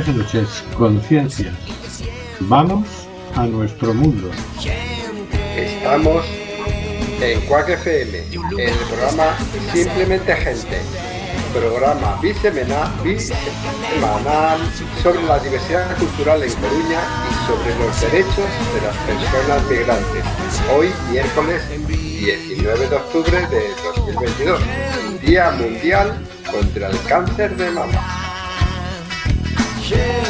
Buenas noches, conciencia. Vamos a nuestro mundo. Estamos en Quack FM, el programa Simplemente Gente, programa bisemanal, bisemanal sobre la diversidad cultural en Coruña y sobre los derechos de las personas migrantes. Hoy, miércoles 19 de octubre de 2022, Día Mundial contra el Cáncer de Mama.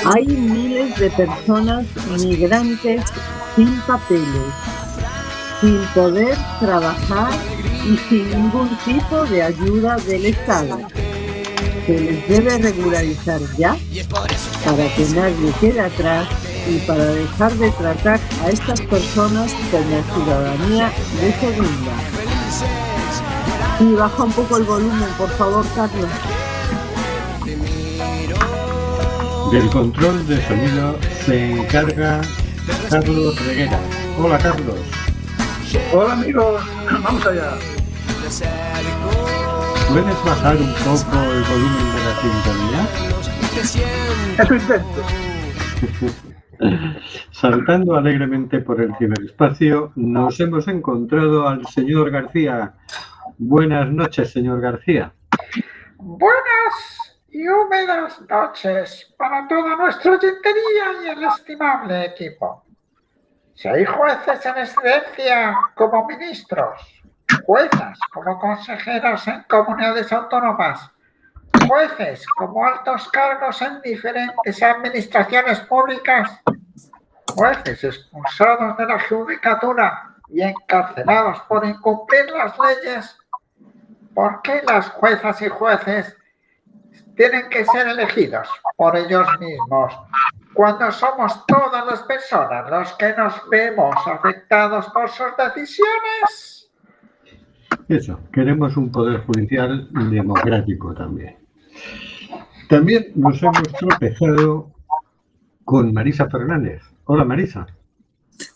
Hay miles de personas migrantes sin papeles, sin poder trabajar y sin ningún tipo de ayuda del Estado. Se les debe regularizar ya para que nadie quede atrás y para dejar de tratar a estas personas como ciudadanía de segunda. Y baja un poco el volumen, por favor, Carlos. Del control de sonido se encarga Carlos Reguera. Hola Carlos. Hola amigos, vamos allá. ¿Puedes bajar un poco el volumen de la sintonía? Eso intento. Saltando alegremente por el ciberespacio, nos hemos encontrado al señor García. Buenas noches, señor García. Buenas y húmedas noches para toda nuestra oyentería y el estimable equipo. Si hay jueces en excedencia como ministros, juezas como consejeros en comunidades autónomas, jueces como altos cargos en diferentes administraciones públicas, jueces expulsados de la judicatura y encarcelados por incumplir las leyes, ¿por qué las juezas y jueces tienen que ser elegidos por ellos mismos. Cuando somos todas las personas los que nos vemos afectados por sus decisiones. Eso, queremos un poder judicial democrático también. También nos hemos tropezado con Marisa Fernández. Hola Marisa.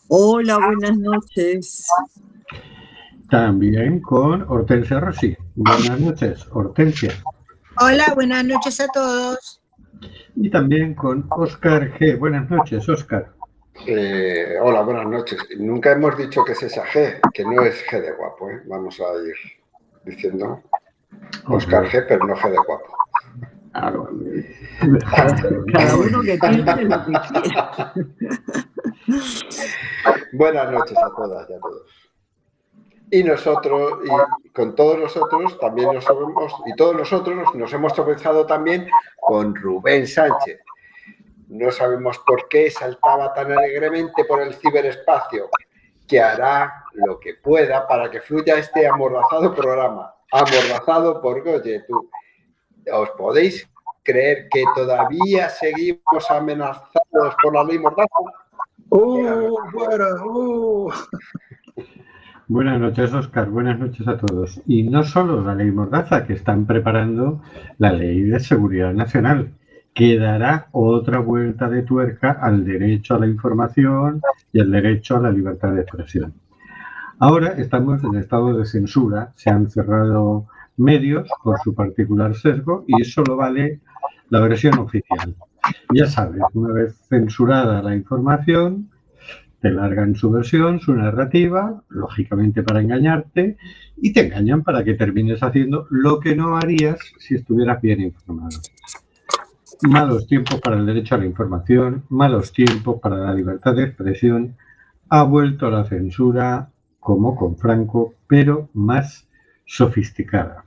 Hola, buenas noches. También con Hortensia Rossi. Buenas noches, Hortensia. Hola, buenas noches a todos. Y también con Oscar G. Buenas noches, Oscar. Eh, hola, buenas noches. Nunca hemos dicho que es esa G, que no es G de guapo. ¿eh? Vamos a ir diciendo Oscar G, pero no G de guapo. Cada uno que tiene lo que Buenas noches a todas y a todos. Y nosotros, y con todos nosotros, también nos hemos, y todos nosotros nos hemos tropezado también con Rubén Sánchez. No sabemos por qué saltaba tan alegremente por el ciberespacio, que hará lo que pueda para que fluya este amordazado programa, amordazado por Goye. ¿Os podéis creer que todavía seguimos amenazados por la ley mordaza? ¡Uh, fuera! ¡Uh! Buenas noches, Oscar. Buenas noches a todos. Y no solo la ley Mordaza, que están preparando la ley de seguridad nacional, que dará otra vuelta de tuerca al derecho a la información y al derecho a la libertad de expresión. Ahora estamos en estado de censura, se han cerrado medios por su particular sesgo y solo vale la versión oficial. Ya sabes, una vez censurada la información, te largan su versión, su narrativa, lógicamente para engañarte, y te engañan para que termines haciendo lo que no harías si estuvieras bien informado. Malos tiempos para el derecho a la información, malos tiempos para la libertad de expresión, ha vuelto la censura como con Franco, pero más sofisticada.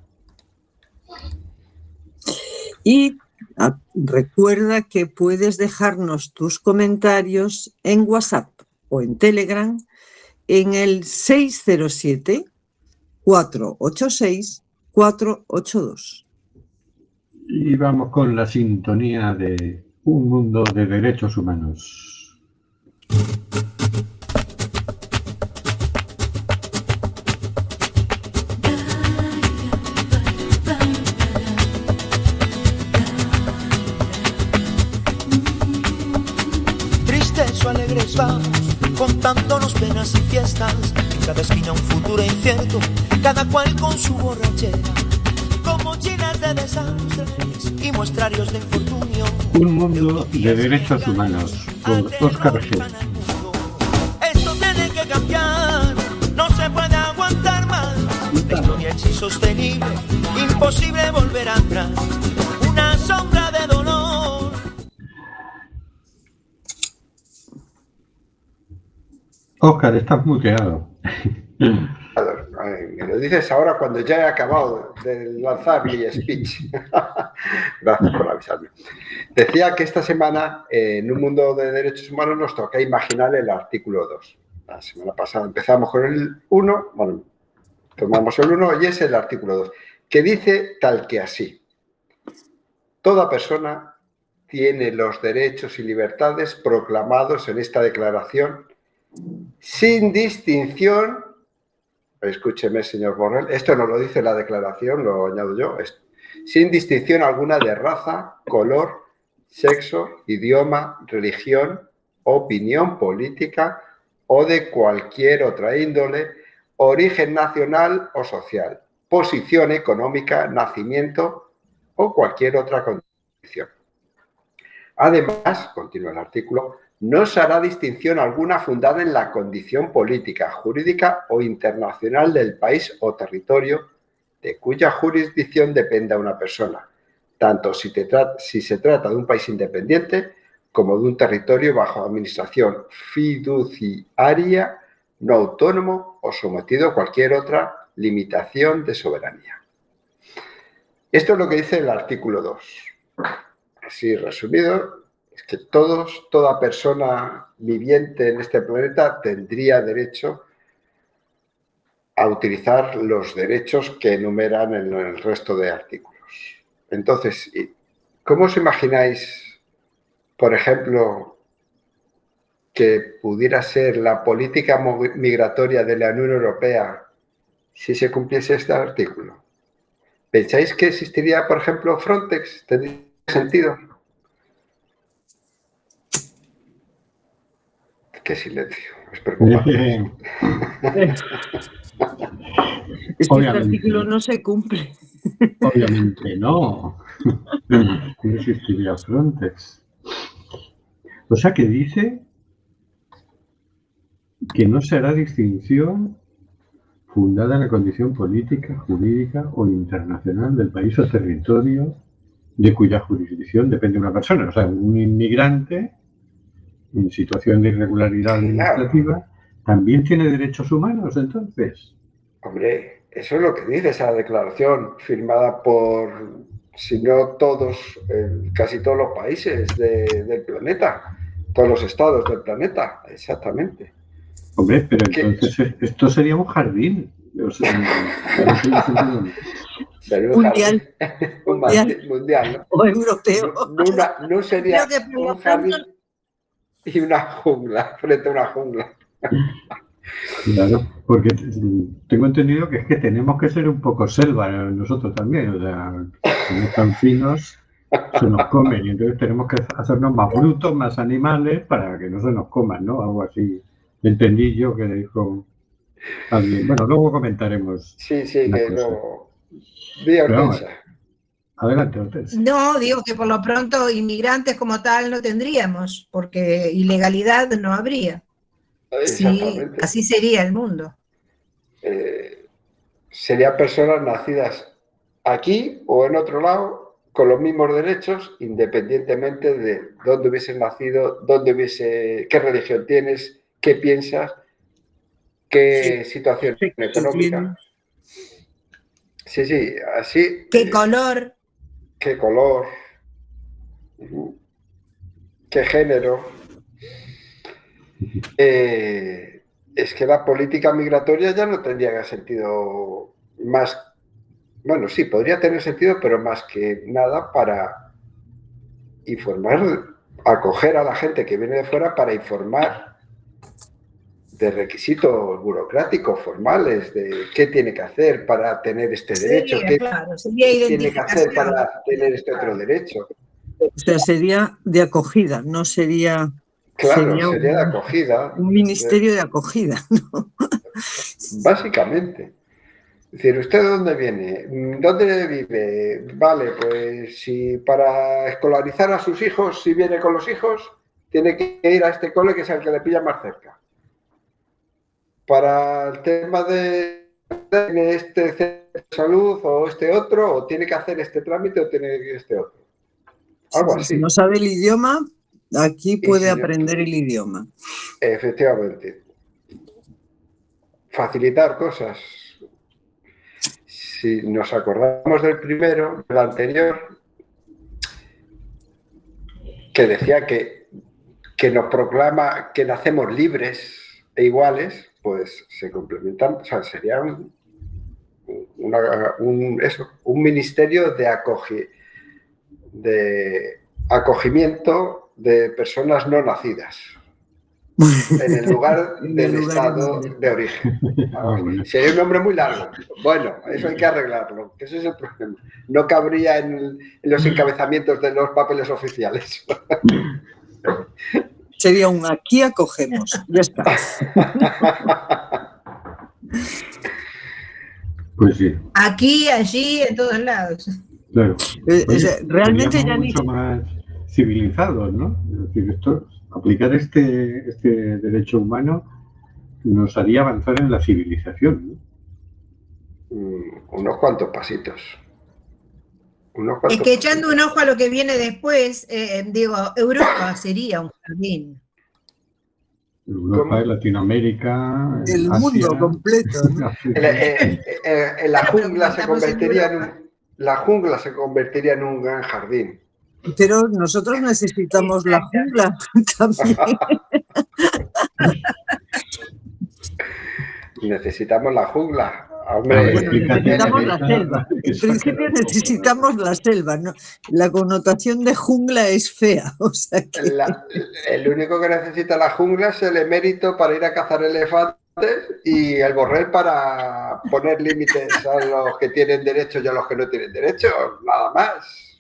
Y ah, recuerda que puedes dejarnos tus comentarios en WhatsApp o en Telegram en el 607 486 482. Y vamos con la sintonía de un mundo de derechos humanos. Cada cual con su borrachera. Con mochilas de desastres y muestrarios de infortunio. Un mundo de derechos humanos por Oscar G. Esto tiene que cambiar, no se puede aguantar más. La historia es insostenible, imposible volver atrás. Una sombra de dolor. Oscar, estás muteado. Lo dices ahora cuando ya he acabado de lanzar mi speech. Gracias por avisarme. Decía que esta semana, eh, en un mundo de derechos humanos, nos toca imaginar el artículo 2. La semana pasada empezamos con el 1, bueno, tomamos el 1 y es el artículo 2, que dice tal que así. Toda persona tiene los derechos y libertades proclamados en esta declaración sin distinción escúcheme, señor Borrell, esto no lo dice la declaración, lo añado yo, sin distinción alguna de raza, color, sexo, idioma, religión, opinión política o de cualquier otra índole, origen nacional o social, posición económica, nacimiento o cualquier otra condición. Además, continúa el artículo, no se hará distinción alguna fundada en la condición política, jurídica o internacional del país o territorio de cuya jurisdicción dependa una persona, tanto si, se trata de un país independiente como de un territorio bajo administración fiduciaria, no autónomo o sometido a cualquier otra limitación de soberanía. Esto es lo que dice el artículo 2. Así resumido, es que todos, toda persona viviente en este planeta tendría derecho a utilizar los derechos que enumeran en el resto de artículos. Entonces, ¿y ¿cómo os imagináis, por ejemplo, que pudiera ser la política migratoria de la Unión Europea si se cumpliese este artículo? ¿Pensáis que existiría, por ejemplo, Frontex? ¿Tendría sentido? Qué silencio, es preocupante. Es que Obviamente. este artículo no se cumple. Obviamente no. No existiría Frontex. O sea que dice que no se hará distinción fundada en la condición política, jurídica o internacional del país o territorio de cuya jurisdicción depende una persona. O sea, un inmigrante en situación de irregularidad administrativa también tiene derechos humanos, entonces. Hombre, eso es lo que dice esa declaración firmada por, si no todos, eh, casi todos los países de- del planeta, todos los estados del planeta, exactamente. Hombre, pero entonces esto sería un jardín. O sea, un Mundial jardín- un Mundial. jardín mundial, o ¿no? europeo. No, no no sería un jardín y una jungla, frente a una jungla. Claro, porque tengo entendido que es que tenemos que ser un poco selva eh, nosotros también. O sea, somos tan finos, se nos comen y entonces tenemos que hacernos más brutos, más animales para que no se nos coman, ¿no? Algo así. Entendí yo que dijo alguien. Bueno, luego comentaremos. Sí, sí, que cosa. no. Día. Adelante, Hortensia. No, digo que por lo pronto inmigrantes como tal no tendríamos, porque ilegalidad no habría. Sí, así sería el mundo. eh, serían personas nacidas aquí o en otro lado con los mismos derechos, independientemente de dónde hubieses nacido, dónde hubiese, qué religión tienes, qué piensas, qué situación económica. Sí, sí, así. ¿Qué eh, color? Qué color, qué género. eh, es que la política migratoria ya no tendría sentido más, bueno, sí, podría tener sentido, pero más que nada para informar, acoger a la gente que viene de fuera para informar de requisitos burocráticos, formales, de qué tiene que hacer para tener este derecho, qué claro, sería tiene que hacer para tener este otro derecho. O sea, sería de acogida, no sería Claro, Sería sería, un- de acogida. un ministerio de acogida. ¿no? Básicamente. Es decir, ¿usted de dónde viene? ¿Dónde vive? Vale, pues si para escolarizar a sus hijos, si viene con los hijos, tiene que ir a este cole que es el que le pilla más cerca. Para el tema de este centro de salud o este otro, o tiene que hacer este trámite o tiene que este otro. Algo Si no sabe el idioma, aquí puede si aprender el idioma. Efectivamente. Facilitar cosas. Si nos acordamos del primero, del anterior, que decía que, que nos proclama que nacemos libres e iguales, pues se complementan, o sea, sería un, una- un- eso, un ministerio de, acogi- de acogimiento de personas no nacidas en el lugar el del lugar estado de origen. Ah, bueno. Sería un nombre muy largo. Bueno, eso hay que arreglarlo, que ese es el problema. No cabría en, en los encabezamientos de los papeles oficiales. Sería un aquí acogemos. Ya está. Pues sí, Aquí, allí, en todos lados. claro. Eh, o Oye, sea, realmente ya ni mucho más civilizados, ¿no? Es decir, esto, aplicar este, este derecho humano nos haría avanzar en la civilización, ¿no? Mm, Unos cuantos pasitos. Unos Es que echando un ojo a lo que viene después, eh, digo, Europa sería un jardín. Europa, ¿Cómo? Latinoamérica, el Asia, mundo completo. ¿no? En la- eh, eh, en la jungla se convertiría en un, la jungla se convertiría en un gran jardín. Pero nosotros necesitamos la jungla también. Necesitamos la jungla. Hombre, Necesitamos la selva. En principio necesitamos la selva. ¿no? La connotación de jungla es fea. O sea que La- el único que necesita la jungla es el emérito para ir a cazar elefantes y el borrell para poner límites a los que tienen derecho y a los que no tienen derecho, nada más.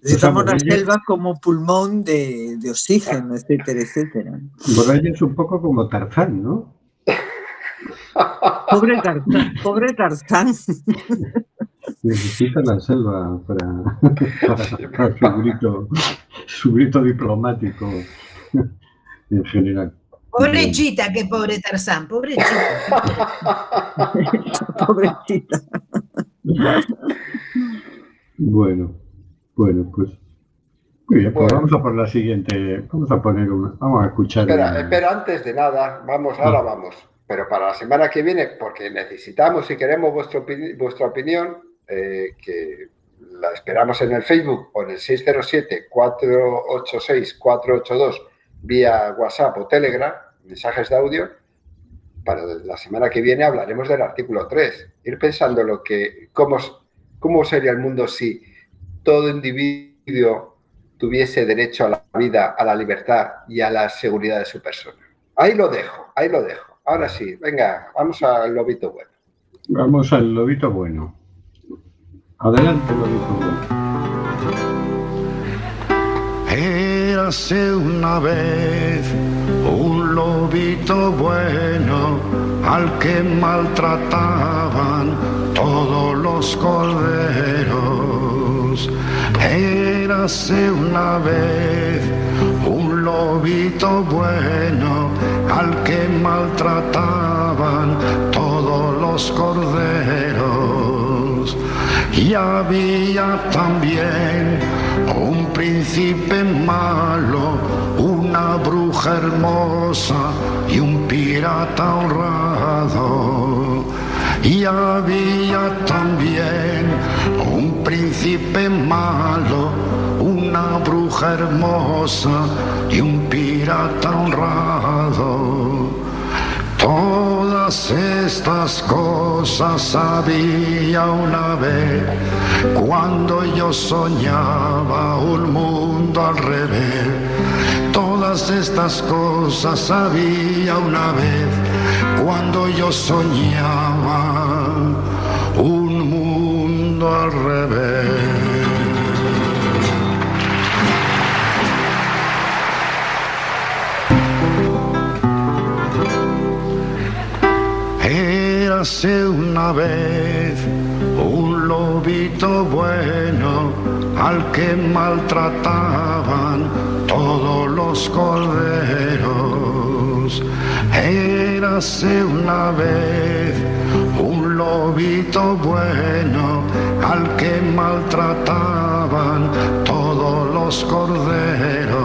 necesitamos la selva como pulmón de, de oxígeno, etcétera, etcétera. Borrell es un poco como Tarzán, ¿no? Pobre Tarzán, pobre Tarzán. Necesita la selva para, para- para su, grito, su grito diplomático en general. Pobrechita, qué pobre Tarzán, pobrechita. Pobrecita. Bueno, bueno, pues. Muy bien, pues Bueno. vamos a por la siguiente. Vamos a poner una. Vamos a escuchar. Espera, una- espera, antes de nada, vamos, ahora vamos. Pero para la semana que viene, porque necesitamos y queremos vuestra, opini- vuestra opinión, eh, que la esperamos en el Facebook o en el 607-486-482 vía WhatsApp o Telegram, mensajes de audio. Para la semana que viene hablaremos del artículo 3. Ir pensando lo que, cómo, cómo sería el mundo si todo individuo tuviese derecho a la vida, a la libertad y a la seguridad de su persona. Ahí lo dejo, ahí lo dejo. Ahora sí, venga, vamos al lobito bueno. Vamos al lobito bueno. Adelante, lobito bueno. Érase una vez un lobito bueno al que maltrataban todos los corderos. Érase una vez un lobito bueno al que maltrataban todos los corderos. Y había también un príncipe malo, una bruja hermosa y un pirata honrado. Y había también un príncipe malo, una bruja hermosa y un pirata honrado. Todas estas cosas había una vez cuando yo soñaba un mundo al revés. Todas estas cosas había una vez cuando yo soñaba un mundo al revés. Érase una vez un lobito bueno al que maltrataban todos los corderos. Érase una vez un lobito bueno al que maltrataban todos los corderos.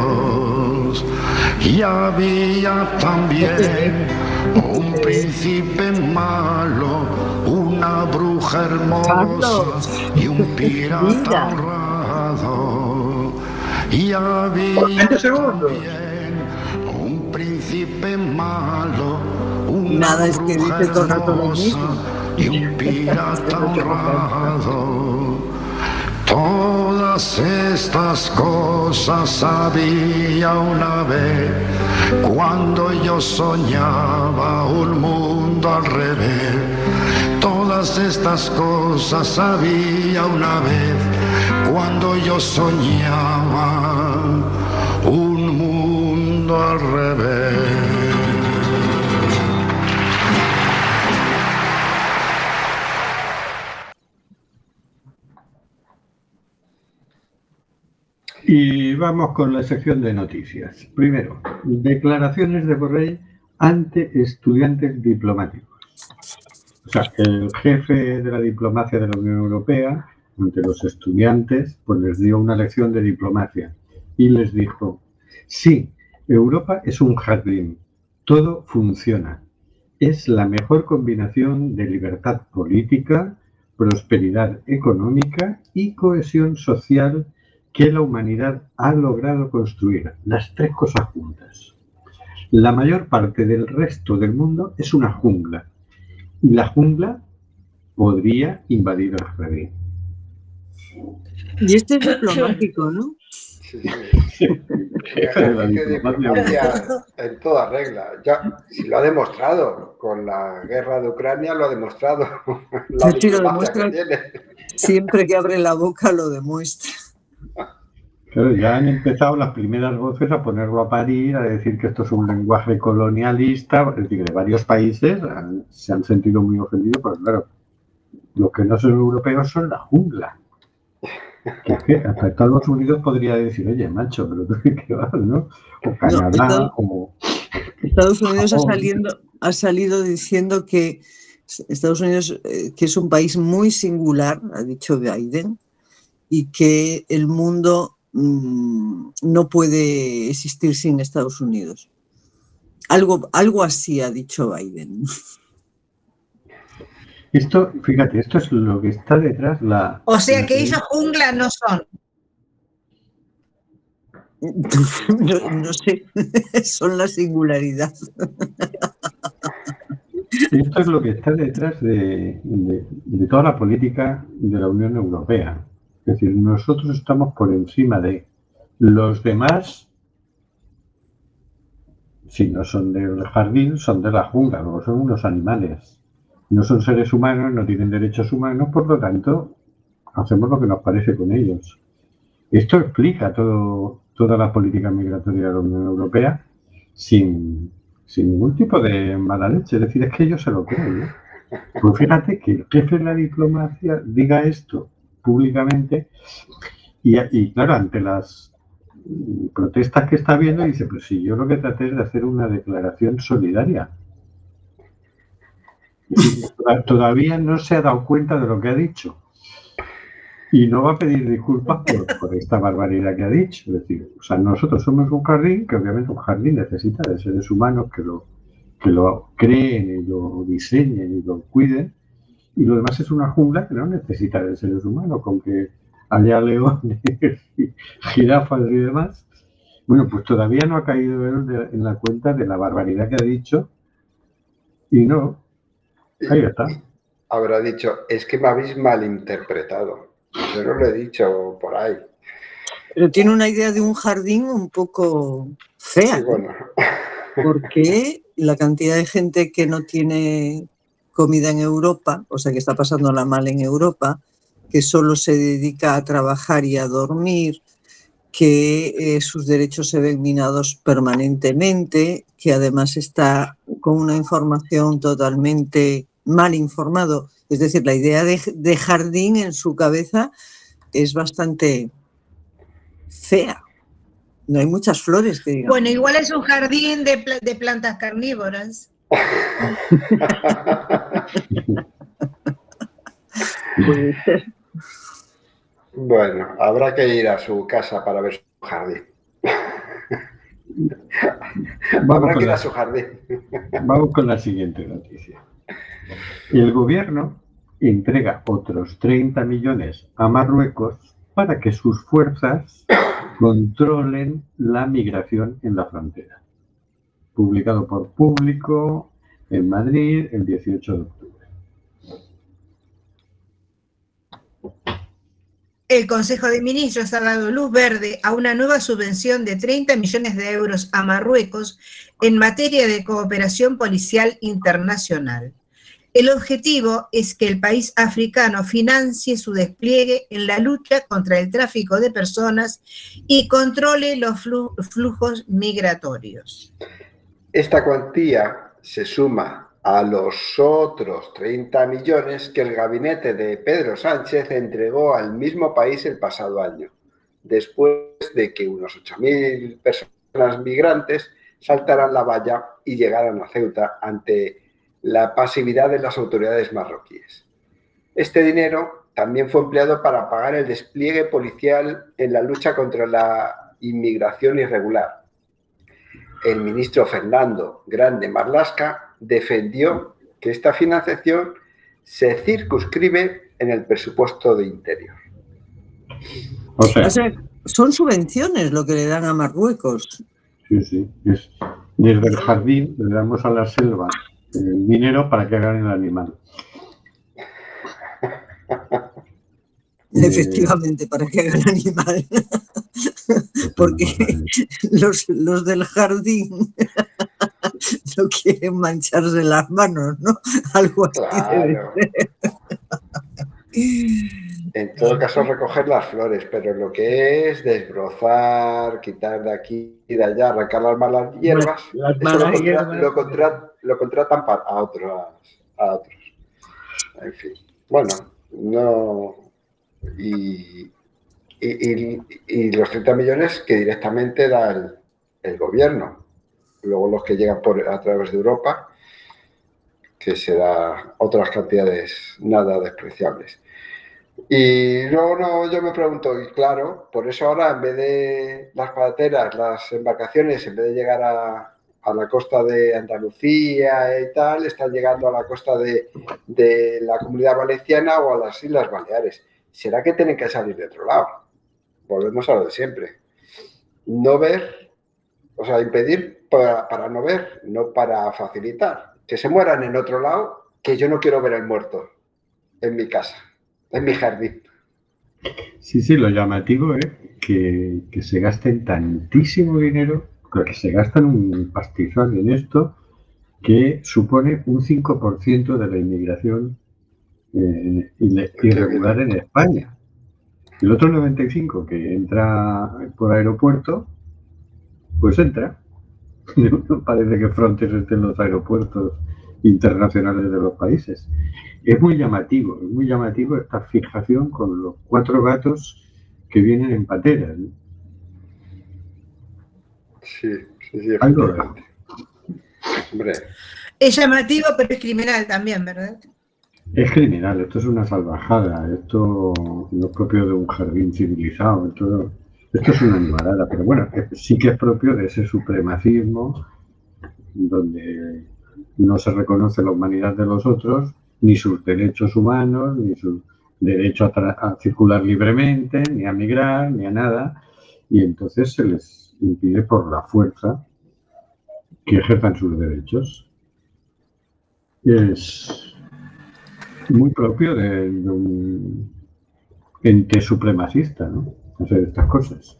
Y había también un príncipe malo, una bruja hermosa y un pirata honrado. Y había 20 segundos. también un príncipe malo, una Nada, es que bruja dice todo hermosa y un pirata honrado. Todas estas cosas había una vez cuando yo soñaba un mundo al revés. Todas estas cosas había una vez cuando yo soñaba un mundo al revés. Y vamos con la sección de noticias. Primero, declaraciones de Borrell ante estudiantes diplomáticos. O sea, el jefe de la diplomacia de la Unión Europea, ante los estudiantes, pues les dio una lección de diplomacia y les dijo, sí, Europa es un jardín, todo funciona. Es la mejor combinación de libertad política, prosperidad económica y cohesión social que la humanidad ha logrado construir, las tres cosas juntas. La mayor parte del resto del mundo es una jungla y la jungla podría invadir el jardín. Y este es diplomático, ¿no? Sí, sí. En toda regla. Ya, si lo ha demostrado con la guerra de Ucrania, lo ha demostrado. La Sí, sí, lo diplomacia que demuestra. tiene. Siempre que abre la boca lo demuestra. Claro, ya han empezado las primeras voces a ponerlo a parir, a decir que esto es un lenguaje colonialista, es decir, de varios países han- se han sentido muy ofendidos, pero claro, los que no son europeos son la jungla. Que es que hasta Estados Unidos podría decir, oye, macho, pero tú qué vas, ¿no? O Canadá, Estados- o... Estados Unidos ha Japón. salido, ha salido diciendo que Estados Unidos, eh, que es un país muy singular, ha dicho Biden, y que el mundo mm, no puede existir sin Estados Unidos. Algo, algo así ha dicho Biden. Esto, fíjate, esto es lo que está detrás la... O sea la- que ellos jungla no son. No, no sé, son la singularidad. Esto es lo que está detrás de, de- de toda la política de la Unión Europea. Es decir, nosotros estamos por encima de los demás, si no son del jardín, son de la jungla, luego son unos animales. No son seres humanos, no tienen derechos humanos, por lo tanto, hacemos lo que nos parece con ellos. Esto explica todo, toda la política migratoria de la Unión Europea sin, sin ningún tipo de mala leche. Es decir, es que ellos se lo creen. ¿eh? Pues fíjate que el jefe de la diplomacia diga esto públicamente y, claro, ante las protestas que está habiendo, dice, pues si yo lo que traté es de hacer una declaración solidaria. Y toda- Todavía no se ha dado cuenta de lo que ha dicho. Y no va a pedir disculpas por, por esta barbaridad que ha dicho. Es decir, o sea, nosotros somos un jardín, que obviamente un jardín necesita de seres humanos que lo, que lo creen y lo diseñen y lo cuiden. Y lo demás es una jungla que no necesita de seres humanos, con que haya leones, jirafas y demás. Bueno, pues todavía no ha caído él de- en la cuenta de la barbaridad que ha dicho. Y no, ahí está. Habrá dicho, es que me habéis malinterpretado. Yo no lo he dicho por ahí. Pero tiene una idea de un jardín un poco fea, Sí, bueno, porque la cantidad de gente que no tiene comida en Europa, o sea, que está pasándola mal en Europa, que solo se dedica a trabajar y a dormir, que eh, sus derechos se ven minados permanentemente, que además está con una información totalmente mal informado. Es decir, la idea de, jardín en su cabeza es bastante fea. No hay muchas flores que digamos. Bueno, igual es un jardín de plantas carnívoras. Puede ser. bueno, habrá que ir a su casa para ver su jardín. Habrá que ir la- a su jardín. Vamos con la siguiente noticia. El gobierno entrega otros 30 millones a Marruecos para que sus fuerzas controlen la migración en la frontera. Publicado por Público en Madrid el 18 de octubre. El Consejo de Ministros ha dado luz verde a una nueva subvención de 30 millones de euros a Marruecos en materia de cooperación policial internacional. El objetivo es que el país africano financie su despliegue en la lucha contra el tráfico de personas y controle los flu- flujos migratorios. Esta cuantía se suma a los otros 30 millones que el gabinete de Pedro Sánchez entregó al mismo país el pasado año, después de que unos 8.000 personas migrantes saltaran la valla y llegaran a Ceuta ante la pasividad de las autoridades marroquíes. Este dinero también fue empleado para pagar el despliegue policial en la lucha contra la inmigración irregular. El ministro Fernando Grande Marlasca defendió que esta financiación se circunscribe en el presupuesto de Interior. O sea, O sea, son subvenciones lo que le dan a Marruecos. sí, sí, es- desde el jardín le damos a la selva el dinero para que hagan el animal. Eh, Efectivamente, para que haga el animal. Porque los, los del jardín no quieren mancharse las manos, ¿no? Algo así debe Claro. ser. En todo caso, recoger las flores, pero lo que es desbrozar, quitar de aquí y de allá, arrancar las malas hierbas, Las malas lo, contra- hierbas. lo lo contratan pa- a otros, a otros. En fin, bueno, no. Y, y- los 30 millones que directamente da el, el gobierno. Luego los que llegan por, a través de Europa, que será otras cantidades nada despreciables. Y luego no, yo me pregunto, y claro, por eso ahora en vez de las pateras, las embarcaciones, en vez de llegar a, a la costa de Andalucía y tal, están llegando a la costa de, de la comunidad valenciana o a las Islas Baleares. ¿Será que tienen que salir de otro lado? Volvemos a lo de siempre. No ver, o sea, impedir para, no ver, no para facilitar. Que se mueran en otro lado, que yo no quiero ver el muerto en mi casa, en mi jardín. Sí, sí, lo llamativo es que, que se gasten tantísimo dinero, que se gastan un pastizal en esto, que supone un 5% de la inmigración eh, irregular en España. El otro 95% que entra por aeropuerto, pues entra. No parece que Frontex esté en los aeropuertos internacionales de los países. Es muy llamativo, es muy llamativo esta fijación con los cuatro gatos que vienen en pateras. ¿no? Sí, sí, sí, Algo Es llamativo, pero es criminal también, ¿verdad? Es criminal, esto es una salvajada, esto no es propio de un jardín civilizado, esto, es una animalada, pero bueno, es- sí que es propio de ese supremacismo donde no se reconoce la humanidad de los otros, ni sus derechos humanos, ni, su- derecho a, a circular libremente, ni a migrar, ni a nada, y entonces se les impide por la fuerza que ejerzan sus derechos. Es muy propio de, de un ente supremacista, ¿no? Hacer estas cosas.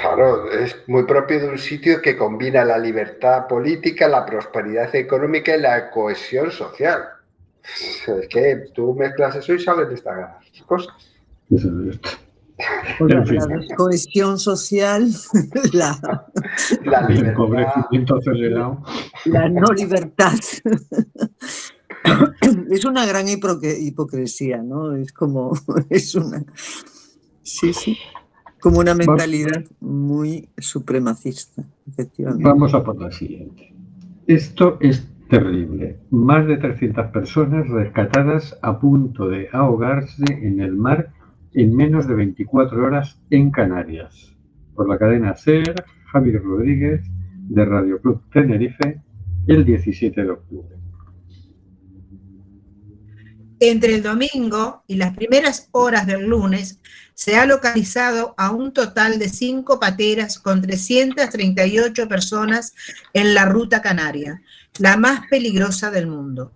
Claro, es muy propio de un sitio que combina la libertad política, la prosperidad económica y la cohesión social. Es que tú mezclas eso y salen estas cosas. Eso es esto. Bueno, la cohesión social, la, La El libertad, empobrecimiento acelerado. la no libertad. Es una gran hipocresía, ¿no? Es como, es una, sí, sí, como una mentalidad muy supremacista, efectivamente. Vamos a por la siguiente. Esto es terrible. Más de 300 personas rescatadas a punto de ahogarse en el mar en menos de 24 horas en Canarias. Por la cadena SER, Javier Rodríguez, de Radio Club Tenerife, el 17 de octubre. Entre el domingo y las primeras horas del lunes se ha localizado a un total de cinco pateras con 338 personas en la ruta canaria, la más peligrosa del mundo.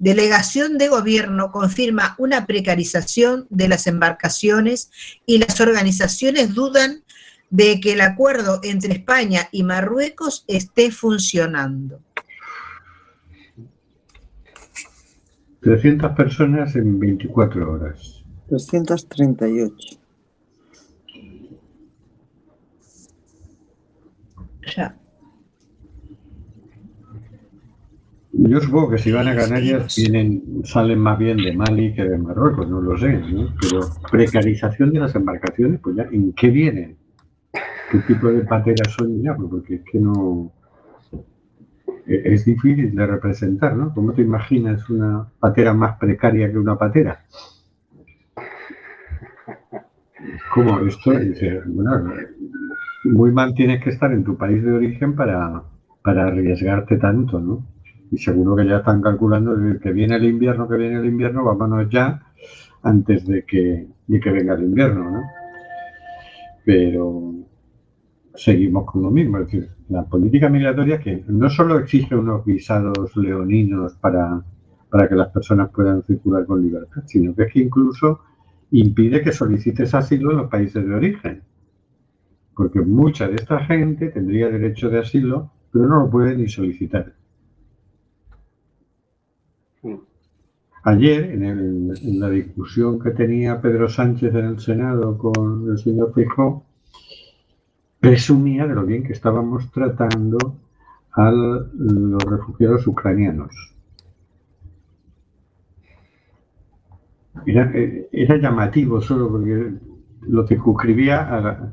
Delegación de gobierno confirma una precarización de las embarcaciones y las organizaciones dudan de que el acuerdo entre España y Marruecos esté funcionando. 300 personas en 24 horas. 238. Ya. Yo supongo que si van a Canarias vienen, salen más bien de Mali que de Marruecos, no lo sé, ¿no? Pero precarización de las embarcaciones, pues ya, ¿en qué vienen? ¿Qué tipo de pateras son ya? Pues Porque es que no... e- Es difícil de representar, ¿no? ¿Cómo te imaginas una patera más precaria que una patera? ¿Cómo esto? Dice, bueno, muy mal tienes que estar en tu país de origen para, para arriesgarte tanto, ¿no? Y seguro que ya están calculando que viene el invierno, que viene el invierno, vámonos ya antes de que, de que venga el invierno, ¿no? Pero seguimos con lo mismo, es decir, la política migratoria que no solo exige unos visados leoninos para, para que las personas puedan circular con libertad, sino que es que incluso impide que solicites asilo en los países de origen. Porque mucha de esta gente tendría derecho de asilo, pero no lo puede ni solicitar. Ayer, en, el- en la discusión que tenía Pedro Sánchez en el Senado con el señor Feijóo, presumía de lo bien que estábamos tratando a los refugiados ucranianos. Era, eh, llamativo solo porque lo circunscribía a, a,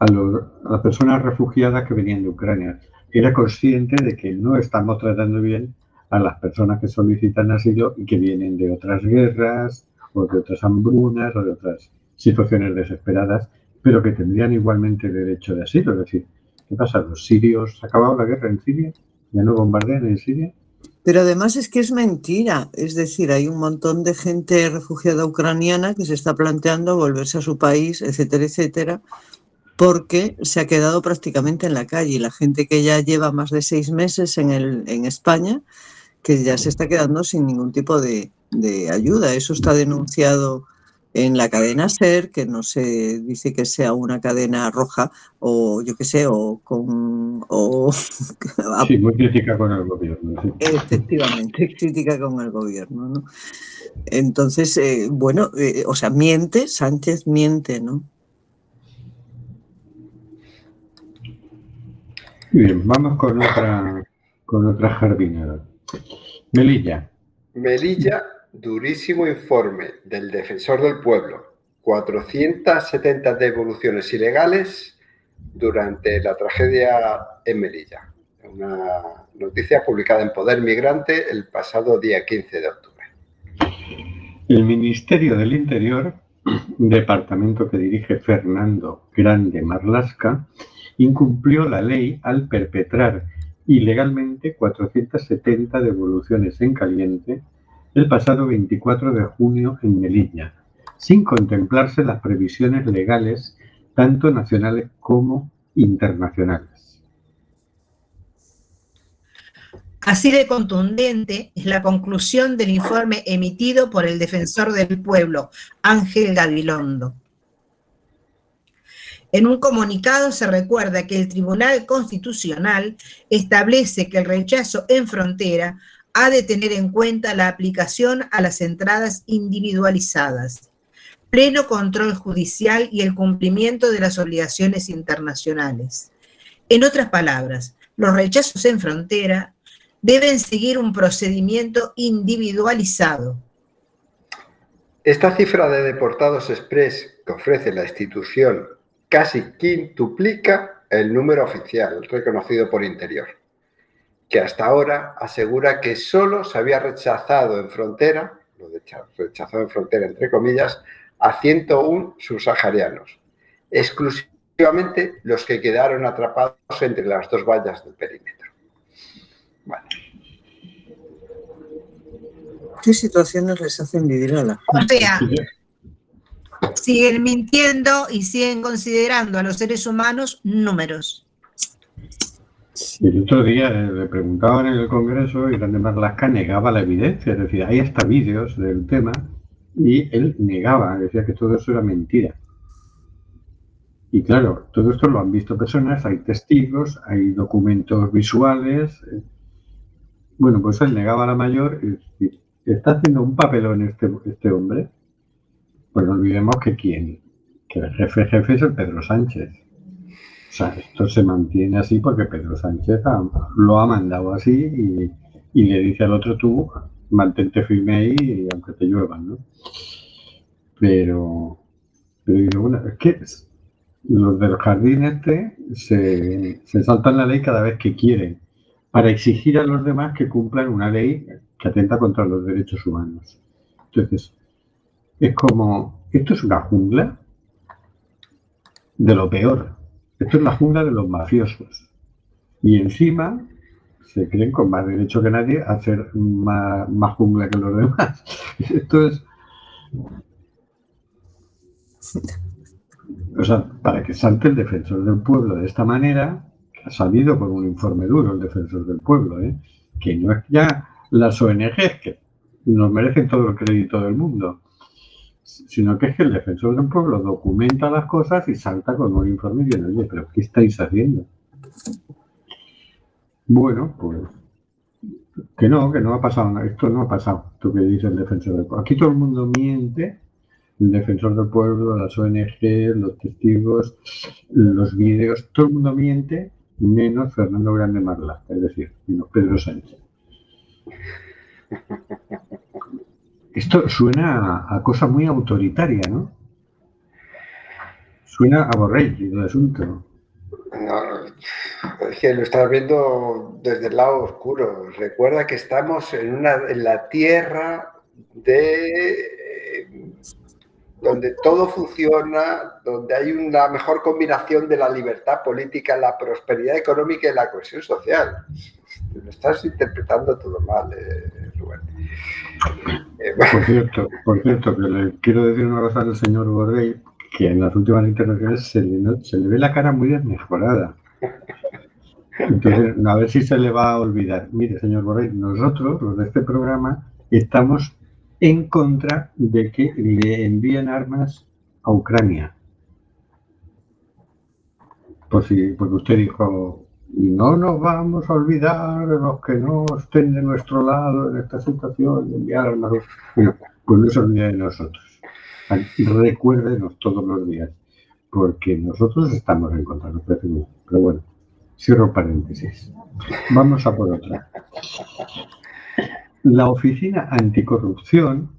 a las personas refugiadas que venían de Ucrania. Era consciente de que no estamos tratando bien a las personas que solicitan asilo y que vienen de otras guerras o de otras hambrunas o de otras situaciones desesperadas, pero que tendrían igualmente derecho de asilo. Es decir, ¿qué pasa? ¿Los sirios, ¿se ha acabado la guerra en Siria? ¿Ya no bombardean en Siria? Pero además es que es mentira. Es decir, hay un montón de gente refugiada ucraniana que se está planteando volverse a su país, etcétera, etcétera, porque se ha quedado prácticamente en la calle. La gente que ya lleva más de seis meses en, el, en España, que ya se está quedando sin ningún tipo de, de ayuda. Eso está denunciado en la cadena SER, que no se dice que sea una cadena roja o yo qué sé, o con... O, Sí, muy crítica con el gobierno. sí. Efectivamente, crítica con el gobierno, ¿no? Entonces, eh, bueno, eh, o sea, miente, Sánchez miente, ¿no? Bien, vamos con otra, con otra jardinera. Melilla. Melilla, durísimo informe del defensor del pueblo. 470 devoluciones ilegales durante la tragedia en Melilla. Una noticia publicada en Poder Migrante el pasado día 15 de octubre. El Ministerio del Interior, departamento que dirige Fernando Grande Marlasca, incumplió la ley al perpetrar ilegalmente 470 devoluciones en caliente el pasado 24 de junio en Melilla, sin contemplarse las previsiones legales tanto nacionales como internacionales. Así de contundente es la conclusión del informe emitido por el defensor del pueblo, Ángel Gabilondo. En un comunicado se recuerda que el Tribunal Constitucional establece que el rechazo en frontera ha de tener en cuenta la aplicación a las entradas individualizadas, pleno control judicial y el cumplimiento de las obligaciones internacionales. En otras palabras, los rechazos en frontera deben seguir un procedimiento individualizado. Esta cifra de deportados express que ofrece la institución casi quintuplica el número oficial reconocido por Interior, que hasta ahora asegura que solo se había rechazado en frontera, rechazado en frontera entre comillas, a 101 subsaharianos, exclusivamente los que quedaron atrapados entre las dos vallas del perímetro. ¿Qué situaciones les hacen vivir a la O sea, siguen mintiendo y siguen considerando a los seres humanos números. El otro día le preguntaban en el Congreso y Grande Marlasca negaba la evidencia, es decir, hay hasta vídeos del tema y él negaba, decía que todo eso era mentira. Y claro, todo esto lo han visto personas, hay testigos, hay documentos visuales, bueno, pues él negaba la mayor y está haciendo un papelón este, este hombre. Pues no olvidemos que quién, que el jefe jefe es el Pedro Sánchez. O sea, esto se mantiene así porque Pedro Sánchez lo ha mandado así y, le dice al otro tú, mantente firme ahí y aunque te lluevan, ¿no? Pero, pero bueno, es que los del jardín este se saltan la ley cada vez que quieren para exigir a los demás que cumplan una ley que atenta contra los derechos humanos. Entonces, es como, esto es una jungla de lo peor. Esto es la jungla de los mafiosos. Y encima se creen con más derecho que nadie a hacer más, jungla que los demás. Esto es... O sea, para que salte el defensor del pueblo de esta manera, ha salido por un informe duro el defensor del pueblo, ¿eh? que no es ya las ONGs que nos merecen todo el crédito del mundo, sino que es que el defensor del pueblo documenta las cosas y salta con un informe y dice, oye, pero ¿qué estáis haciendo? Bueno, pues que no, que no ha pasado nada, esto no ha pasado, esto que dice el defensor del pueblo. Aquí todo el mundo miente, el defensor del pueblo, las ONG, los testigos, los vídeos, todo el mundo miente menos Fernando Grande Marla, es decir, menos Pedro Sánchez. Esto suena a, cosa muy autoritaria, ¿no? Suena a Borrell el asunto. No, es que lo estás viendo desde el lado oscuro. Recuerda que estamos en, una, en la tierra de donde todo funciona, donde hay una mejor combinación de la libertad política, la prosperidad económica y la cohesión social. Lo estás interpretando todo mal, eh, Rubén. Eh, por cierto, por cierto, que le quiero decir una cosa al señor Borrell, que en las últimas intervenciones se le, ve la cara muy desmejorada. Entonces, a ver si se le va a olvidar. Mire, señor Borrell, nosotros, los de este programa, estamos en contra de que le envíen armas a Ucrania. Por si, porque usted dijo, no nos vamos a olvidar de los que no estén de nuestro lado en esta situación de enviar armas. Bueno, pues no se olvide de nosotros. Recuérdenos todos los días, porque nosotros estamos en contra, de Pero bueno, cierro paréntesis. Vamos a por otra. La Oficina Anticorrupción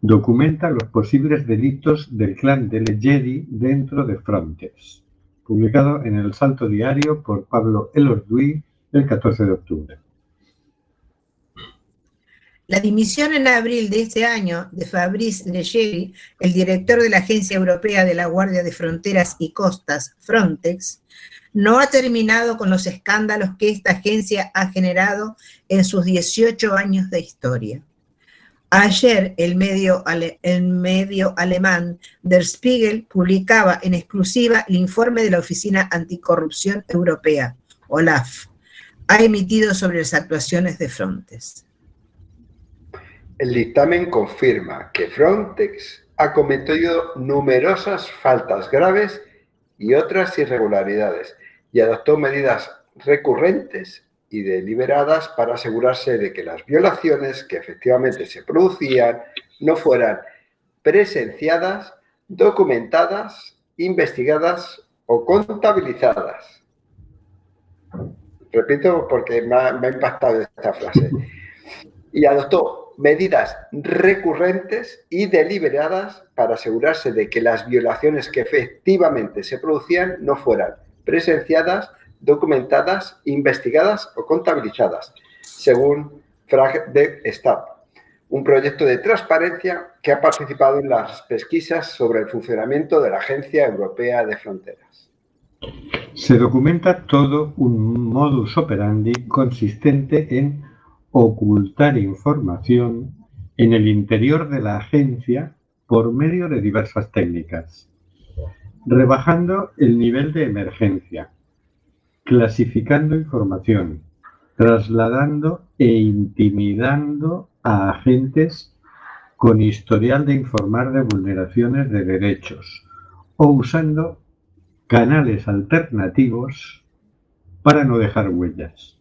documenta los posibles delitos del clan de Leggeri dentro de Frontex, publicado en el Salto Diario por Pablo Elorduy el 14 de octubre. La dimisión en abril de este año de Fabrice Leggeri, el director de la Agencia Europea de la Guardia de Fronteras y Costas, Frontex, no ha terminado con los escándalos que esta agencia ha generado en sus 18 años de historia. Ayer el medio, medio alemán Der Spiegel publicaba en exclusiva el informe de la Oficina Anticorrupción Europea, OLAF, ha emitido sobre las actuaciones de Frontex. El dictamen confirma que Frontex ha cometido numerosas faltas graves y otras irregularidades y adoptó medidas recurrentes y deliberadas para asegurarse de que las violaciones que efectivamente se producían no fueran presenciadas, documentadas, investigadas o contabilizadas. Repito porque me ha, impactado esta frase. Y adoptó medidas recurrentes y deliberadas para asegurarse de que las violaciones que efectivamente se producían no fueran presenciadas, documentadas, investigadas o contabilizadas, según Frag de Stat, un proyecto de transparencia que ha participado en las pesquisas sobre el funcionamiento de la Agencia Europea de Fronteras. Se documenta todo un modus operandi consistente en ocultar información en el interior de la agencia por medio de diversas técnicas, rebajando el nivel de emergencia, clasificando información, trasladando e intimidando a agentes con historial de informar de vulneraciones de derechos o usando canales alternativos para no dejar huellas.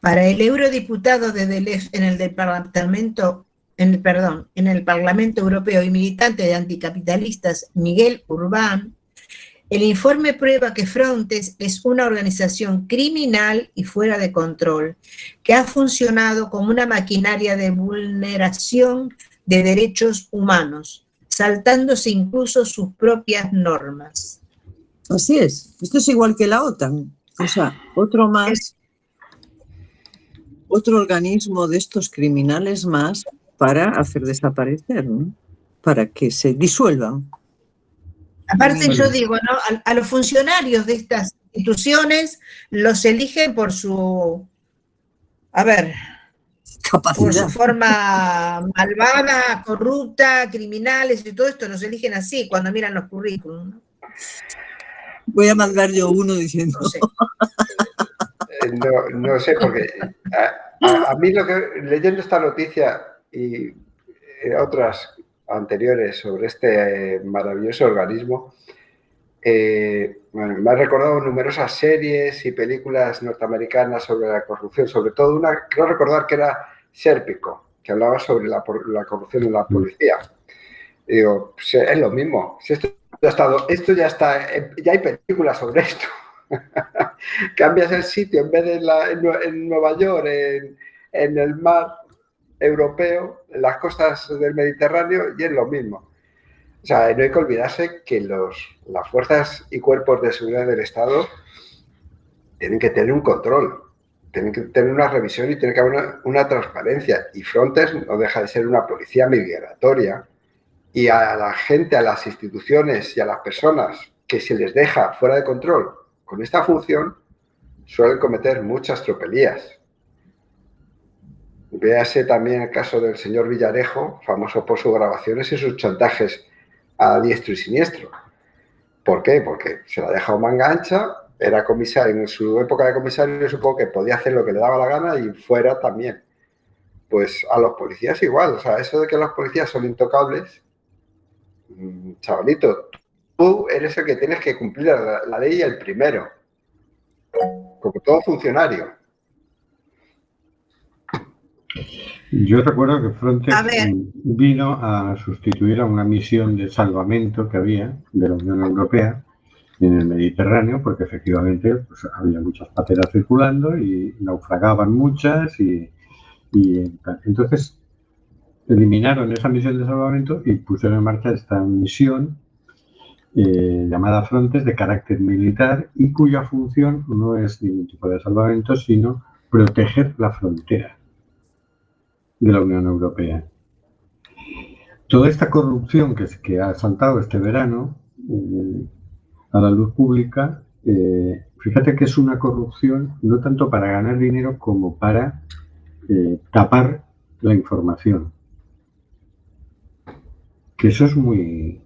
Para el eurodiputado de Delef en el departamento, en el, perdón, en el Parlamento Europeo y militante de anticapitalistas Miguel Urbán, el informe prueba que Frontex es una organización criminal y fuera de control, que ha funcionado como una maquinaria de vulneración de derechos humanos, saltándose incluso sus propias normas. Así es. Esto es igual que la OTAN. O sea, otro más, otro organismo de estos criminales más para hacer desaparecer, ¿no? Para que se disuelvan. Aparte yo digo, ¿no? A, a los funcionarios de estas instituciones los eligen por su, a ver, por Capacidad. su forma malvada, corrupta, criminales y todo esto, los eligen así cuando miran los currículums. ¿no? Voy a mandar yo uno diciendo. No sé. Eh, No, no sé, porque a, a- a mí lo que, leyendo esta noticia y eh, otras anteriores sobre este eh, maravilloso organismo, eh, bueno, me ha recordado numerosas series y películas norteamericanas sobre la corrupción, sobre todo una, creo recordar que era Sérpico, que hablaba sobre la, la corrupción en la policía. Y digo, pues, es lo mismo, si esto ya estado, esto ya está, eh, ya hay películas sobre esto. Cambias el sitio en vez de en, la- en en Nueva York, en, en el mar europeo, en las costas del Mediterráneo, y es lo mismo. O sea, no hay que olvidarse que los, las fuerzas y cuerpos de seguridad del Estado tienen que tener un control, tienen que tener una revisión y tiene que haber una, una transparencia. Y Frontex no deja de ser una policía migratoria. Y a la gente, a las instituciones y a las personas que se les deja fuera de control con esta función, suelen cometer muchas tropelías. Véase también el caso del señor Villarejo, famoso por sus grabaciones y sus chantajes a diestro y siniestro. ¿Por qué? Porque se la ha dejado manga ancha, era comisario, en su época de comisario supongo que podía hacer lo que le daba la gana y fuera también. Pues a los policías igual, o sea, eso de que los policías son intocables, mm, chavalito, tú eres el que tienes que cumplir la ley el primero, como todo funcionario. Yo recuerdo que Frontex A vino a sustituir a una misión de salvamento que había de la Unión Europea en el Mediterráneo, porque efectivamente pues, había muchas pateras circulando y naufragaban muchas y, entonces eliminaron esa misión de salvamento y pusieron en marcha esta misión eh, llamada Frontex de carácter militar y cuya función no es ningún tipo de salvamento, sino proteger la frontera de la Unión Europea. Toda esta corrupción que, que ha saltado este verano eh, a la luz pública, eh, fíjate que es una corrupción no tanto para ganar dinero como para eh, tapar la información. Que eso es muy,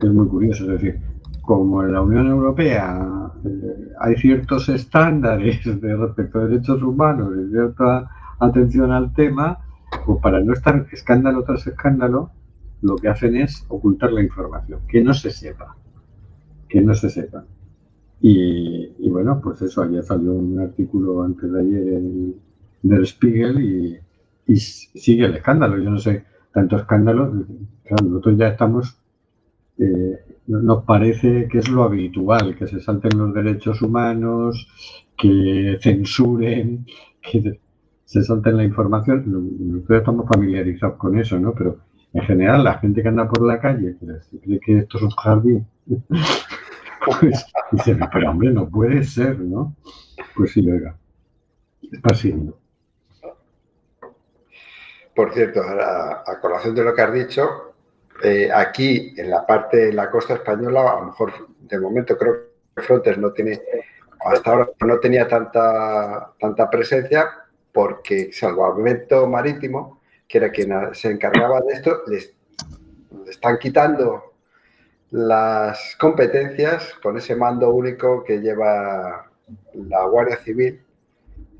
es muy curioso. Es decir, como en la Unión Europea hay ciertos estándares de respecto a derechos humanos y cierta atención al tema, pues para no estar escándalo tras escándalo, lo que hacen es ocultar la información, que no se sepa, que no se sepa. Y, bueno, pues eso, ayer salió un artículo antes de ayer en del Spiegel y, sigue el escándalo. Yo no sé, tanto escándalo, claro, nosotros ya estamos, eh, nos parece que es lo habitual, que se salten los derechos humanos, que censuren, que se salten la información. Nosotros estamos familiarizados con eso, ¿no? Pero en general la gente que anda por la calle, que cree que esto es un jardín, pues dice, pero hombre, no puede ser, ¿no? Pues sí, oiga, está siendo. Por cierto, a, a colación de lo que has dicho, eh, aquí en la parte de la costa española, a lo mejor de momento creo que Frontex no tiene, hasta ahora no tenía tanta, tanta presencia porque Salvamento Marítimo, que era quien se encargaba de esto, les, le están quitando las competencias con ese mando único que lleva la Guardia Civil.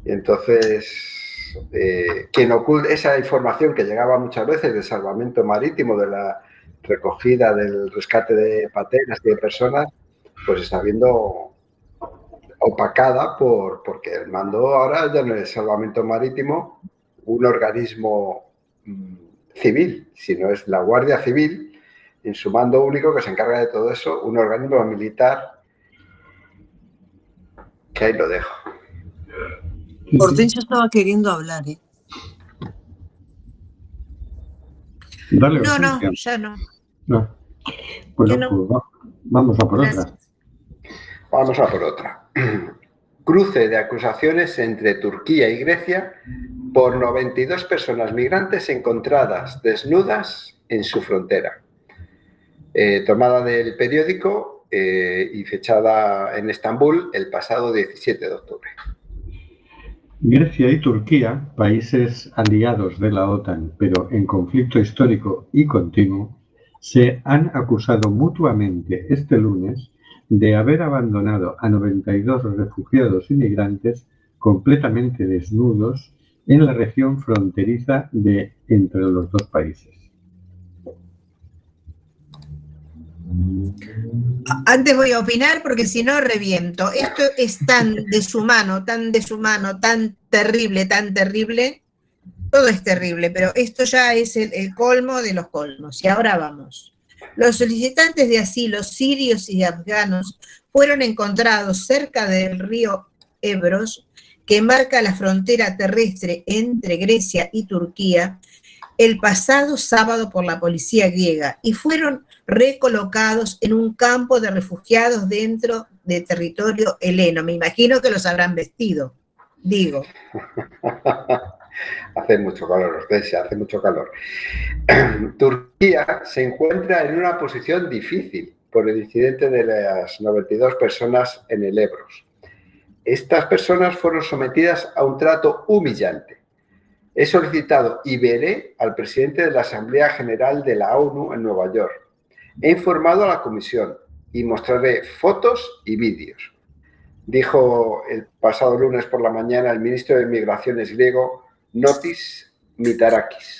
Y entonces eh, quien oculta esa información que llegaba muchas veces de salvamento marítimo, de la recogida, del rescate de pateras y de personas, pues está viendo opacada por, porque el mando ahora ya no es salvamento marítimo, un organismo mm, civil, sino es la Guardia Civil, en su mando único que se encarga de todo eso, un organismo militar, que ahí lo dejo. Hortensia estaba queriendo hablar, ¿eh? Dale, No, no, ya no. No. Bueno, Que no. pues va- vamos a por otra. Vamos a por otra. Cruce de acusaciones entre Turquía y Grecia por 92 personas migrantes encontradas desnudas en su frontera. Eh, tomada del periódico eh, y fechada en Estambul el pasado 17 de octubre. Grecia y Turquía, países aliados de la OTAN, pero en conflicto histórico y continuo, se han acusado mutuamente este lunes de haber abandonado a 92 refugiados inmigrantes completamente desnudos en la región fronteriza de entre los dos países. Antes voy a opinar porque si no reviento. Esto es tan deshumano, tan deshumano, tan terrible, tan terrible. Todo es terrible, pero esto ya es el, el colmo de los colmos. Y ahora vamos. Los solicitantes de asilo sirios y afganos fueron encontrados cerca del río Ebros, que marca la frontera terrestre entre Grecia y Turquía, el pasado sábado por la policía griega y fueron recolocados en un campo de refugiados dentro de territorio heleno. Me imagino que los habrán vestido, digo. hace mucho calor, Hortensia, hace mucho calor. Turquía se encuentra en una posición difícil por el incidente de las 92 personas en el Ebros. Estas personas fueron sometidas a un trato humillante. He solicitado y veré al presidente de la Asamblea General de la ONU en Nueva York. He informado a la comisión y mostraré fotos y vídeos. Dijo el pasado lunes por la mañana el ministro de Migraciones griego, Notis Mitarakis.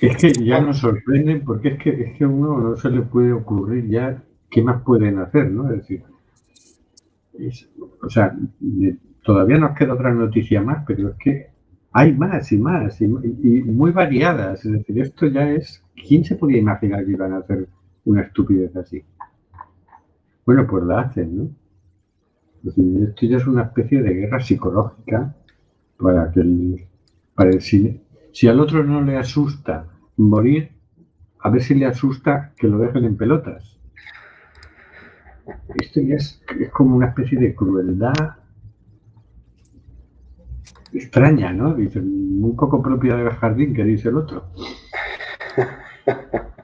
Es que ya nos sorprenden porque es que, es que a uno no se le puede ocurrir ya qué más pueden hacer, ¿no? Es decir, o sea, de- todavía nos queda otra noticia más, pero es que hay más y más y, y muy variadas. Es decir, esto ya es, ¿quién se podía imaginar que iban a hacer una estupidez así? Bueno, pues la hacen, ¿no? Esto ya es una especie de guerra psicológica para que el, para el si, si al otro no le asusta morir, a ver si le asusta que lo dejen en pelotas. Esto ya es, es como una especie de crueldad extraña, ¿no? Dice, muy poco propia del jardín, que dice el otro.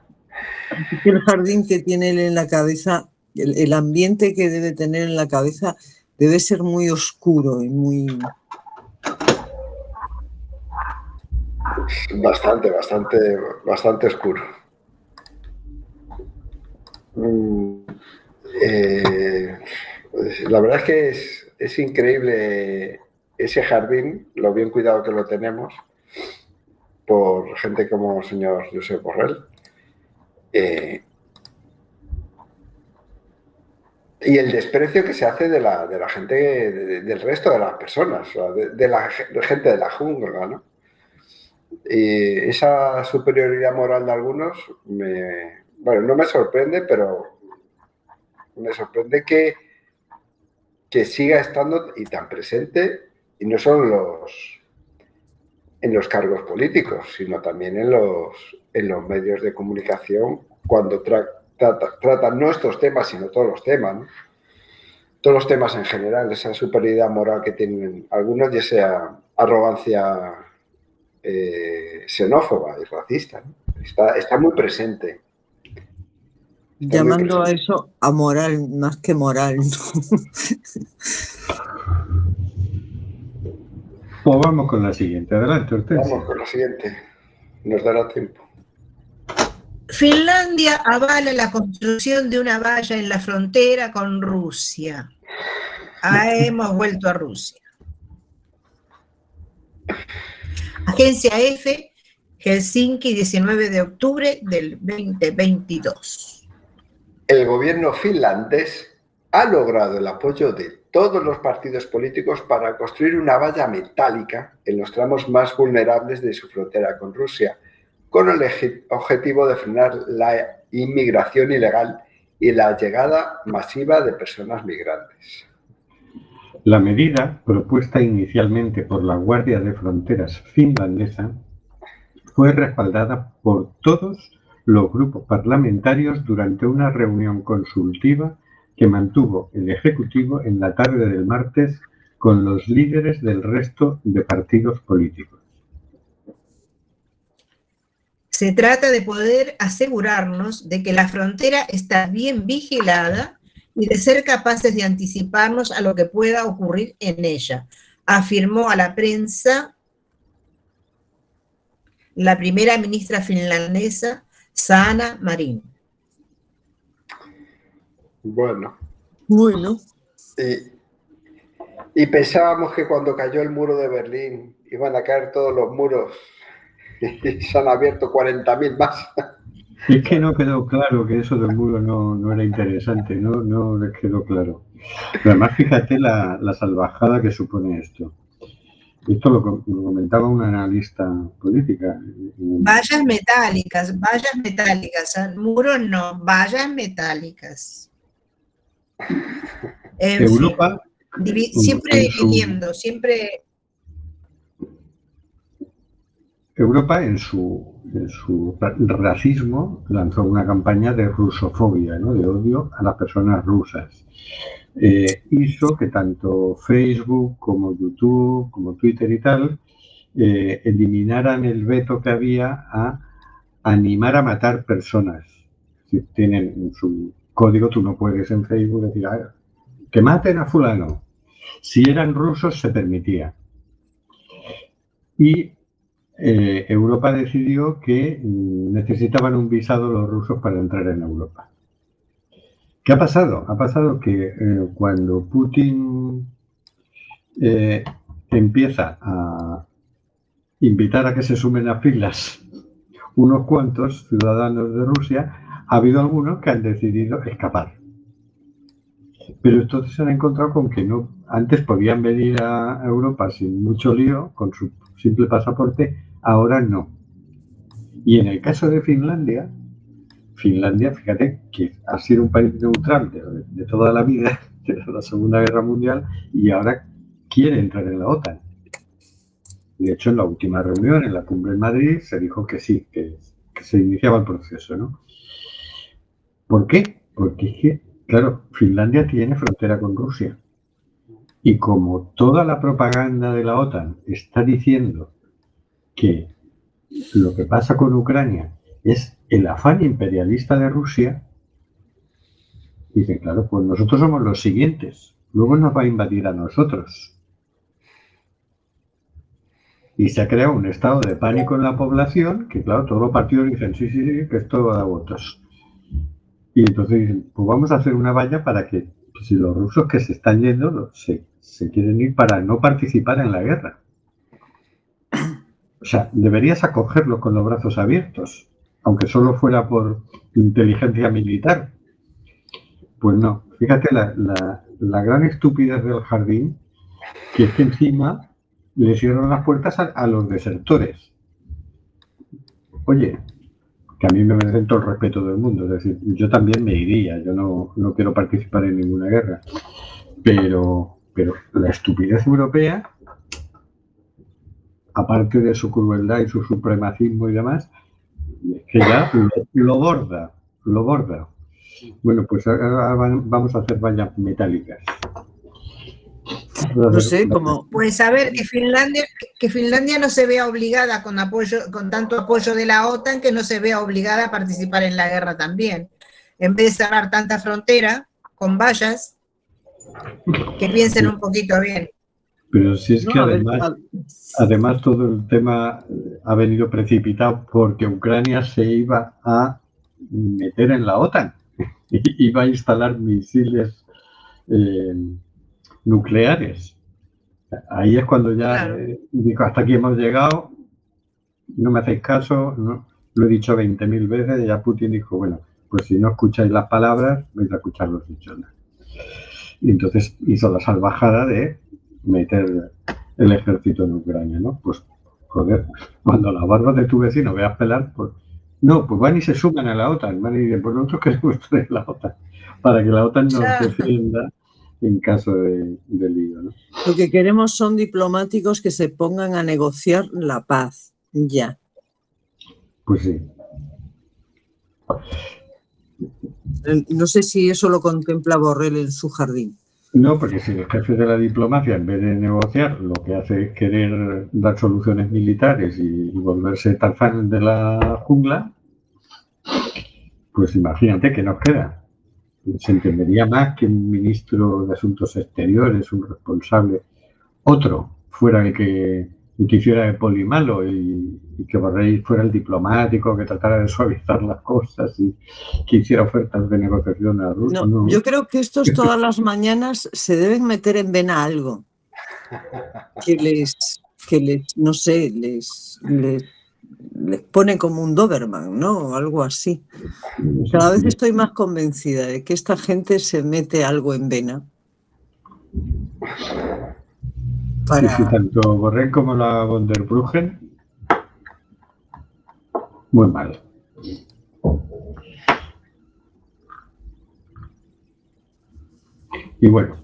El jardín que tiene él en la cabeza, el, ambiente que debe tener en la cabeza debe ser muy oscuro y muy... Bastante, bastante, bastante oscuro. Mm, eh, pues, la verdad es que es, es increíble ese jardín, lo bien cuidado que lo tenemos por gente como el señor Josep Borrell. Eh, y el desprecio que se hace de la, de la gente, del resto de las personas, de, la gente de la jungla, ¿no? Y esa superioridad moral de algunos, me, bueno, no me sorprende, pero me sorprende que, que siga estando y tan presente, y no solo en los, en los cargos políticos, sino también en los, en los medios de comunicación cuando tratan no estos temas, sino todos los temas. Todos los temas en general, esa superioridad moral que tienen algunos y esa arrogancia eh, xenófoba y racista. Está, está muy presente. Llamando a eso amoral más que moral. Pues vamos con la siguiente. Adelante, Vamos con la siguiente. Nos dará tiempo. Finlandia avala la construcción de una valla en la frontera con Rusia. Ah, hemos vuelto a Rusia. Agencia F, Helsinki, 19 de octubre del 2022. El gobierno finlandés ha logrado el apoyo de todos los partidos políticos para construir una valla metálica en los tramos más vulnerables de su frontera con Rusia, con el objetivo de frenar la inmigración ilegal y la llegada masiva de personas migrantes. La medida, propuesta inicialmente por la Guardia de Fronteras finlandesa, fue respaldada por todos los grupos parlamentarios durante una reunión consultiva que mantuvo el Ejecutivo en la tarde del martes con los líderes del resto de partidos políticos. Se trata de poder asegurarnos de que la frontera está bien vigilada y de ser capaces de anticiparnos a lo que pueda ocurrir en ella, afirmó a la prensa la primera ministra finlandesa, Sana Marin. Bueno. Bueno. Y, pensábamos que cuando cayó el muro de Berlín iban a caer todos los muros se han abierto 40.000 más. Es que no quedó claro que eso del muro no, era interesante, no, no les quedó claro. Pero además, fíjate la, salvajada que supone esto. Esto lo, comentaba una analista política. Vallas metálicas, vallas metálicas, muros no, vallas metálicas. Europa. siempre viviendo, siempre. Europa en su, su racismo lanzó una campaña de rusofobia, ¿no? de odio a las personas rusas. Eh, hizo que tanto Facebook como YouTube, como Twitter y tal, eh, eliminaran el veto que había a animar a matar personas. Si tienen su código, tú no puedes en Facebook decir que maten a fulano. Si eran rusos se permitía. Y eh, Europa decidió que mm, necesitaban un visado los rusos para entrar en Europa. ¿Qué ha pasado? Ha pasado que eh, cuando Putin eh, empieza a invitar a que se sumen a filas unos cuantos ciudadanos de Rusia, ha habido algunos que han decidido escapar. Pero entonces se han encontrado con que no, antes podían venir a Europa sin mucho lío, con su simple pasaporte, ahora no. Y en el caso de Finlandia, Finlandia, fíjate que ha sido un país neutral de, toda la vida, desde la Segunda Guerra Mundial, y ahora quiere entrar en la OTAN. De hecho, en la última reunión, en la cumbre en Madrid, se dijo que sí, que, se iniciaba el proceso, ¿no? ¿Por qué? Porque que, claro, Finlandia tiene frontera con Rusia. Y como toda la propaganda de la OTAN está diciendo que lo que pasa con Ucrania es el afán imperialista de Rusia, dicen, claro, pues nosotros somos los siguientes, luego nos va a invadir a nosotros. y se ha creado un estado de pánico en la población que, claro, todos los partidos dicen, sí, sí, sí, que esto da votos. Y entonces dicen, pues vamos a hacer una valla para que si los rusos que se están yendo se, se quieren ir para no participar en la guerra. O sea, deberías acogerlo con los brazos abiertos, aunque solo fuera por inteligencia militar. Pues no, fíjate la, la- la gran estupidez del jardín, que es que encima le cierran las puertas a, los desertores. Oye, que a mí me merecen todo el respeto del mundo, es decir, yo también me iría, yo no, no quiero participar en ninguna guerra, pero, pero la estupidez europea, aparte de su crueldad y su supremacismo y demás, que ya lo, lo borda, lo borda. Bueno, pues ahora vamos a hacer vallas metálicas. No sé, como Pues a ver, que Finlandia, que Finlandia no se vea obligada con apoyo, con tanto apoyo de la OTAN, que no se vea obligada a participar en la guerra también. En vez de cerrar tanta frontera con vallas, que piensen un poquito bien. Pero si es que además, además todo el tema eh, ha venido precipitado porque Ucrania se iba a meter en la OTAN. Iba a instalar misiles eh, nucleares. Ahí es cuando ya Claro. eh, digo, hasta aquí hemos llegado, no me hacéis caso, no, lo he dicho 20.000 veces y ya Putin dijo, bueno, pues si no escucháis las palabras, vais a escuchar los dichos. Y entonces hizo la salvajada de meter el ejército en Ucrania, ¿no? Pues, joder, cuando la barba de tu vecino veas pelar, pues, no, pues van y se suman a la OTAN, van y dicen, pues nosotros queremos en la OTAN, para que la OTAN nos defienda en caso de, de lío, ¿no? lo que queremos son diplomáticos que se pongan a negociar la paz. Ya. Pues sí. Eh, No sé si eso lo contempla Borrell en su jardín. No, porque si el jefe de la diplomacia, en vez de negociar, lo que hace es querer dar soluciones militares y, y volverse Tarzán de la jungla, pues imagínate que nos queda. Se entendería más que un ministro de Asuntos Exteriores, un responsable, otro, fuera el que, el que hiciera de polimalo y, y que Borrell fuera el diplomático, que tratara de suavizar las cosas y que hiciera ofertas de negociación a Rusia. No, yo creo que estos todas las mañanas se deben meter en vena algo. Que les, que les, no sé, les, les, les pone como un Doberman, ¿no? Algo así. Cada vez estoy más convencida de que esta gente se mete algo en vena. Sí, Para, sí, tanto Borrell como la von der Bruggen, muy mal. Y bueno,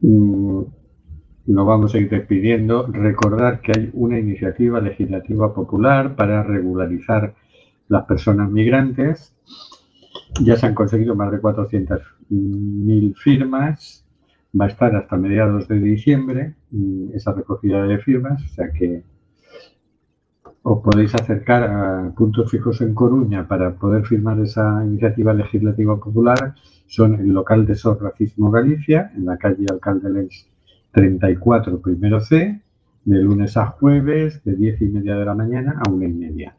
mm, nos vamos a ir despidiendo. Recordar que hay una iniciativa legislativa popular para regularizar las personas migrantes. Ya se han conseguido más de 400.000 firmas. Va a estar hasta mediados de diciembre esa recogida de firmas, o sea que os podéis acercar a puntos fijos en Coruña para poder firmar esa iniciativa legislativa popular. Son el local de SOS Racismo Galicia, en la calle Alcalde Leis 34, primero C, de lunes a jueves, de 10 y media de la mañana a una y media.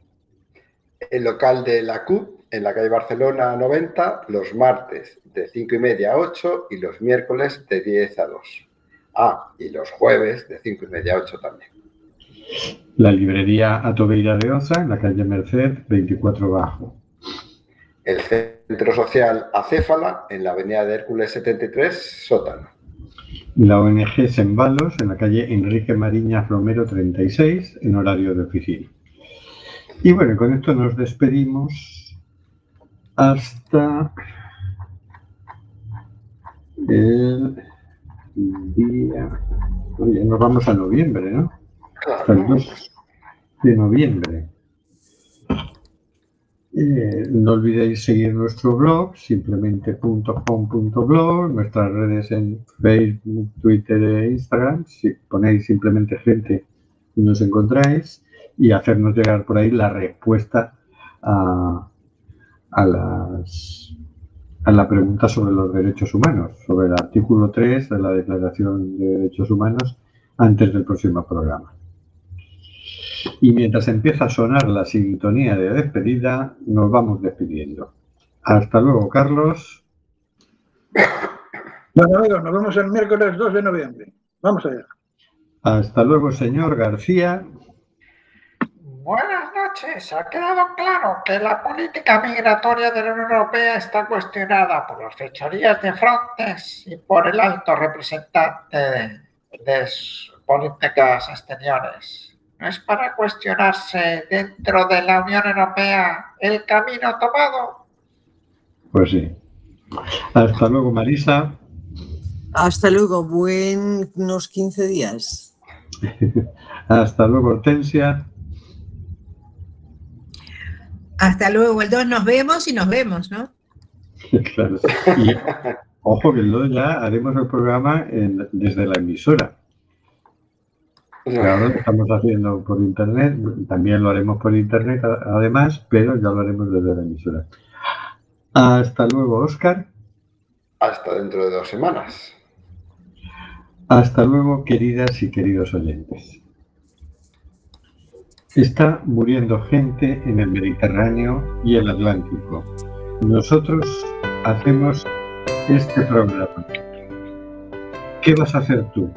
El local de la CUP en la calle Barcelona 90 los martes de 5 y media a 8 y los miércoles de 10 a 2. Ah, y los jueves de 5 y media a 8 también. La librería Atobeira de Oza, en la calle Merced 24 Bajo. El Centro Social Acéfala en la avenida de Hércules 73, sótano. La ONG Sembalos, en la calle Enrique Mariñas Romero 36, en horario de oficina. Y bueno, con esto nos despedimos hasta el día... Oye, nos vamos a noviembre, ¿no? Hasta el 2 de noviembre. Eh, no olvidéis seguir nuestro blog, simplemente.com.blog, nuestras redes en Facebook, Twitter e Instagram. Si ponéis simplemente gente y nos encontráis, y hacernos llegar por ahí la respuesta a, a las a la pregunta sobre los derechos humanos, sobre el artículo 3 de la Declaración de Derechos Humanos, antes del próximo programa. Y mientras empieza a sonar la sintonía de despedida, nos vamos despidiendo. Hasta luego, Carlos. Bueno, amigos, nos vemos el miércoles 2 de noviembre. Vamos allá. Hasta luego, señor García. Buenas noches. Ha quedado claro que la política migratoria de la Unión Europea está cuestionada por las fechorías de Frontex y por el alto representante de, de políticas exteriores. ¿No es para cuestionarse dentro de la Unión Europea el camino tomado? Pues sí. Hasta luego, Marisa. Hasta luego, buenos 15 días. Hasta luego, Hortensia. Hasta luego, el 2 nos vemos y nos vemos, ¿no? claro. Y, ojo que el 2 ya haremos el programa en, desde la emisora. Ahora lo estamos haciendo por internet, también lo haremos por internet además, pero ya lo haremos desde la emisora. Hasta luego, Oscar. Hasta dentro de dos semanas. Hasta luego, queridas y queridos oyentes. Está muriendo gente en el Mediterráneo y el Atlántico. Nosotros hacemos este programa. ¿Qué vas a hacer tú?